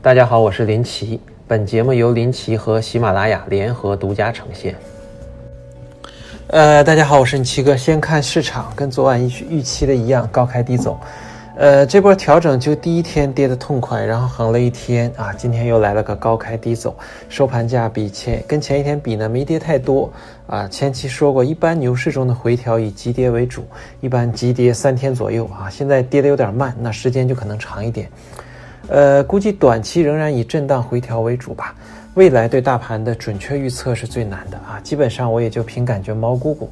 大家好，我是林奇。本节目由林奇和喜马拉雅联合独家呈现。呃，大家好，我是林奇哥。先看市场，跟昨晚预预期的一样，高开低走。呃，这波调整就第一天跌得痛快，然后横了一天啊，今天又来了个高开低走，收盘价比前跟前一天比呢没跌太多啊。前期说过，一般牛市中的回调以急跌为主，一般急跌三天左右啊。现在跌得有点慢，那时间就可能长一点。呃，估计短期仍然以震荡回调为主吧。未来对大盘的准确预测是最难的啊，基本上我也就凭感觉猫估估。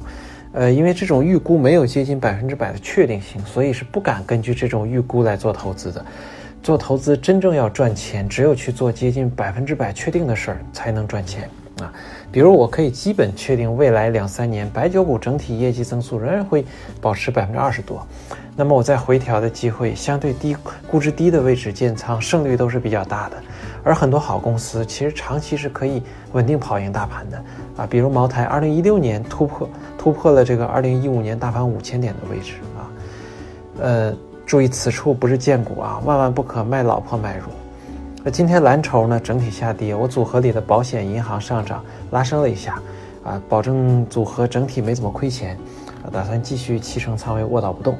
呃，因为这种预估没有接近百分之百的确定性，所以是不敢根据这种预估来做投资的。做投资真正要赚钱，只有去做接近百分之百确定的事儿才能赚钱啊。比如我可以基本确定未来两三年白酒股整体业绩增速仍然会保持百分之二十多。那么我在回调的机会相对低、估值低的位置建仓，胜率都是比较大的。而很多好公司其实长期是可以稳定跑赢大盘的啊，比如茅台，二零一六年突破突破了这个二零一五年大盘五千点的位置啊。呃，注意此处不是荐股啊，万万不可卖老婆买入。今天蓝筹呢整体下跌，我组合里的保险、银行上涨拉升了一下啊，保证组合整体没怎么亏钱，打算继续七成仓位卧倒不动。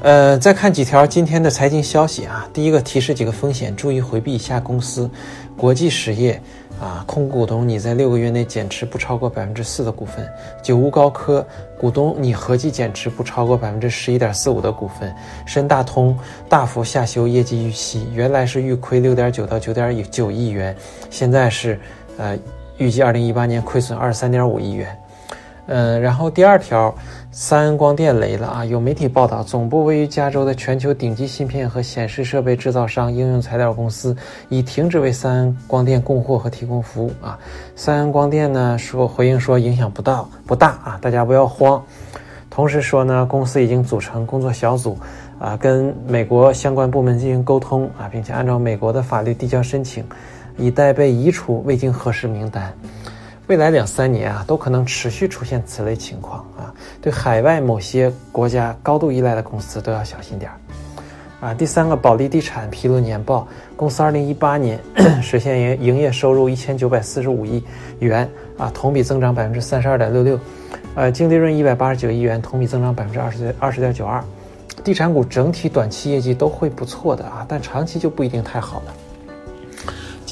呃，再看几条今天的财经消息啊。第一个提示几个风险，注意回避一下公司：国际实业啊，控股股东你在六个月内减持不超过百分之四的股份；九无高科股东你合计减持不超过百分之十一点四五的股份；深大通大幅下修业绩预期，原来是预亏六点九到九点九亿元，现在是呃预计二零一八年亏损二十三点五亿元。嗯，然后第二条，三安光电雷了啊！有媒体报道，总部位于加州的全球顶级芯片和显示设备制造商应用材料公司已停止为三安光电供货和提供服务啊。三安光电呢说回应说影响不大不大啊，大家不要慌。同时说呢，公司已经组成工作小组啊，跟美国相关部门进行沟通啊，并且按照美国的法律递交申请，以待被移除未经核实名单。未来两三年啊，都可能持续出现此类情况啊。对海外某些国家高度依赖的公司都要小心点儿啊。第三个，保利地产披露年报，公司二零一八年 实现营营业收入一千九百四十五亿元啊，同比增长百分之三十二点六六，呃，净利润一百八十九亿元，同比增长百分之二十二十点九二。地产股整体短期业绩都会不错的啊，但长期就不一定太好了。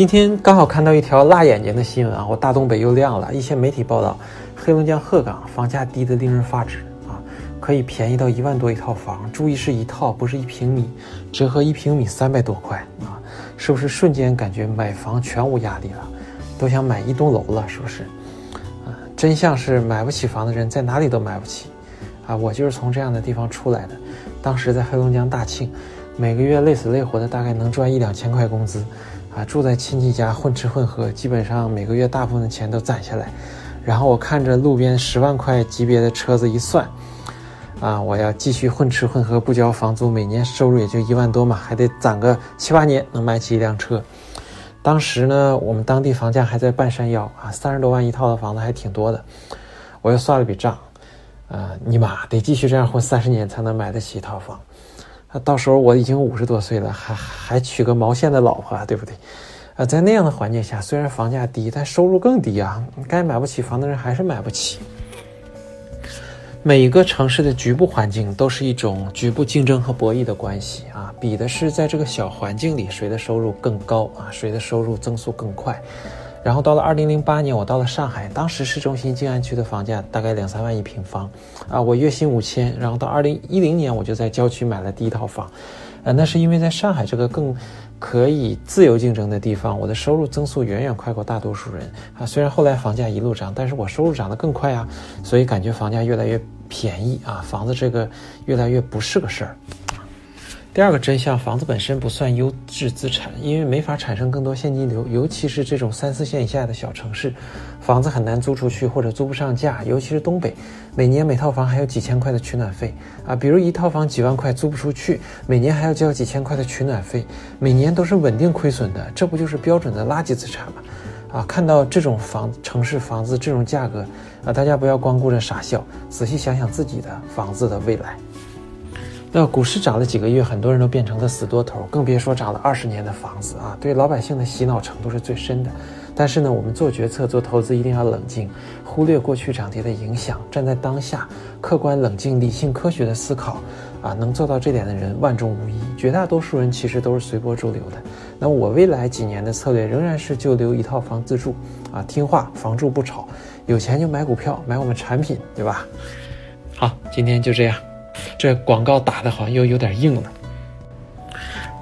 今天刚好看到一条辣眼睛的新闻啊，我大东北又亮了。一些媒体报道，黑龙江鹤岗房价低得令人发指啊，可以便宜到一万多一套房。注意是一套，不是一平米，折合一平米三百多块啊，是不是瞬间感觉买房全无压力了，都想买一栋楼了，是不是？啊，真相是买不起房的人在哪里都买不起啊。我就是从这样的地方出来的，当时在黑龙江大庆，每个月累死累活的，大概能赚一两千块工资。啊，住在亲戚家混吃混喝，基本上每个月大部分的钱都攒下来。然后我看着路边十万块级别的车子一算，啊，我要继续混吃混喝不交房租，每年收入也就一万多嘛，还得攒个七八年能买起一辆车。当时呢，我们当地房价还在半山腰啊，三十多万一套的房子还挺多的。我又算了笔账，啊，尼玛得继续这样混三十年才能买得起一套房。啊，到时候我已经五十多岁了，还还娶个毛线的老婆，对不对？啊，在那样的环境下，虽然房价低，但收入更低啊。该买不起房的人还是买不起。每一个城市的局部环境都是一种局部竞争和博弈的关系啊，比的是在这个小环境里谁的收入更高啊，谁的收入增速更快。然后到了二零零八年，我到了上海，当时市中心静安区的房价大概两三万一平方，啊，我月薪五千。然后到二零一零年，我就在郊区买了第一套房，呃，那是因为在上海这个更可以自由竞争的地方，我的收入增速远远快过大多数人啊。虽然后来房价一路涨，但是我收入涨得更快啊，所以感觉房价越来越便宜啊，房子这个越来越不是个事儿。第二个真相，房子本身不算优质资产，因为没法产生更多现金流，尤其是这种三四线以下的小城市，房子很难租出去或者租不上价，尤其是东北，每年每套房还有几千块的取暖费啊，比如一套房几万块租不出去，每年还要交几千块的取暖费，每年都是稳定亏损的，这不就是标准的垃圾资产吗？啊，看到这种房城市房子这种价格啊，大家不要光顾着傻笑，仔细想想自己的房子的未来。那股市涨了几个月，很多人都变成了死多头，更别说涨了二十年的房子啊！对老百姓的洗脑程度是最深的。但是呢，我们做决策、做投资一定要冷静，忽略过去涨跌的影响，站在当下，客观、冷静、理性、科学的思考啊！能做到这点的人万中无一，绝大多数人其实都是随波逐流的。那我未来几年的策略仍然是就留一套房自住啊，听话，房住不炒，有钱就买股票，买我们产品，对吧？好，今天就这样。这广告打的好像又有点硬了。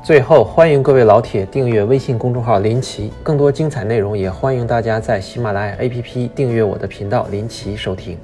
最后，欢迎各位老铁订阅微信公众号“林奇”，更多精彩内容也欢迎大家在喜马拉雅 APP 订阅我的频道“林奇”收听。